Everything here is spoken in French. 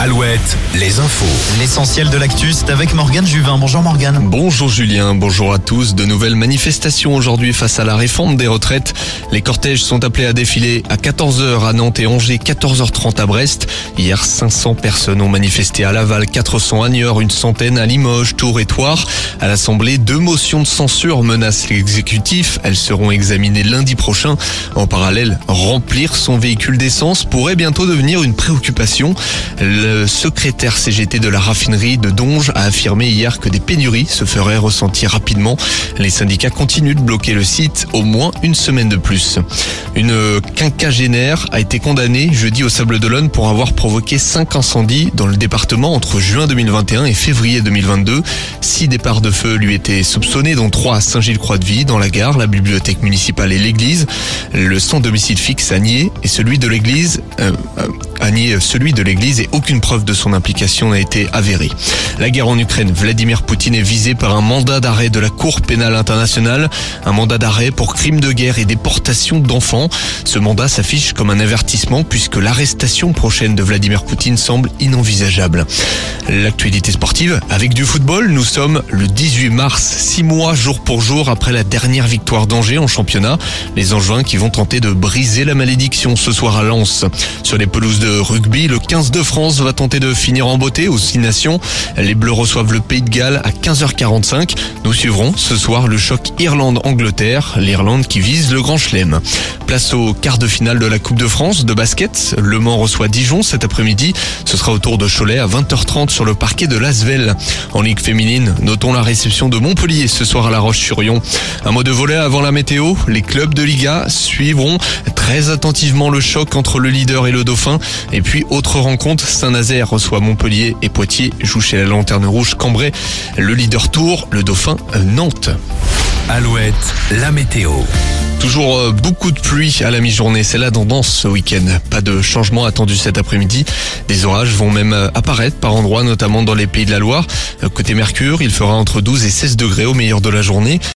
Alouette, les infos. L'essentiel de l'actu, c'est avec Morgane Juvin. Bonjour Morgane. Bonjour Julien, bonjour à tous. De nouvelles manifestations aujourd'hui face à la réforme des retraites. Les cortèges sont appelés à défiler à 14h à Nantes et Angers, 14h30 à Brest. Hier, 500 personnes ont manifesté à Laval, 400 à Niort, une centaine à Limoges, Tours et Toire. À l'Assemblée, deux motions de censure menacent l'exécutif. Elles seront examinées lundi prochain. En parallèle, remplir son véhicule d'essence pourrait bientôt devenir une préoccupation. Le secrétaire CGT de la raffinerie de Donge a affirmé hier que des pénuries se feraient ressentir rapidement. Les syndicats continuent de bloquer le site au moins une semaine de plus. Une quinquagénaire a été condamnée jeudi au Sable d'Olonne pour avoir provoqué cinq incendies dans le département entre juin 2021 et février 2022. Six départs de feu lui étaient soupçonnés, dont trois à Saint-Gilles-Croix-de-Vie, dans la gare, la bibliothèque municipale et l'église. Le sans domicile fixe a nié et celui de l'église euh, euh, a nié celui de l'église et aucune preuve de son implication n'a été avérée. La guerre en Ukraine, Vladimir Poutine est visé par un mandat d'arrêt de la Cour pénale internationale, un mandat d'arrêt pour crimes de guerre et déportation d'enfants. Ce mandat s'affiche comme un avertissement puisque l'arrestation prochaine de Vladimir Poutine semble inenvisageable. L'actualité sportive, avec du football, nous sommes le 18 mars, six mois jour pour jour après la dernière victoire d'Angers en championnat. Les Angevins qui vont tenter de briser la malédiction ce soir à Lens. Sur les pelouses de rugby, le 15 de France va tenter de finir en beauté aux Six Nations. Les Bleus reçoivent le Pays de Galles à 15h45. Nous suivrons ce soir le choc Irlande-Angleterre, l'Irlande qui vise le Grand Chelem. Place au quart de finale de la Coupe de France de basket. Le Mans reçoit Dijon cet après-midi. Ce sera au tour de Cholet à 20h30 sur le parquet de Lasvel. En Ligue féminine, notons la réception de Montpellier ce soir à La Roche-sur-Yon. Un mot de volet avant la météo. Les clubs de Liga suivront très attentivement le choc entre le leader et le dauphin. Et puis, autre rencontre, Saint-Nazaire reçoit Montpellier et Poitiers joue chez la Lanterne Rouge Cambrai. Le leader tour, le dauphin Nantes. Alouette, la météo. Toujours euh, beaucoup de pluie à la mi-journée, c'est la tendance ce week-end. Pas de changement attendu cet après-midi. Des orages vont même euh, apparaître par endroits, notamment dans les pays de la Loire. Euh, Côté Mercure, il fera entre 12 et 16 degrés au meilleur de la journée.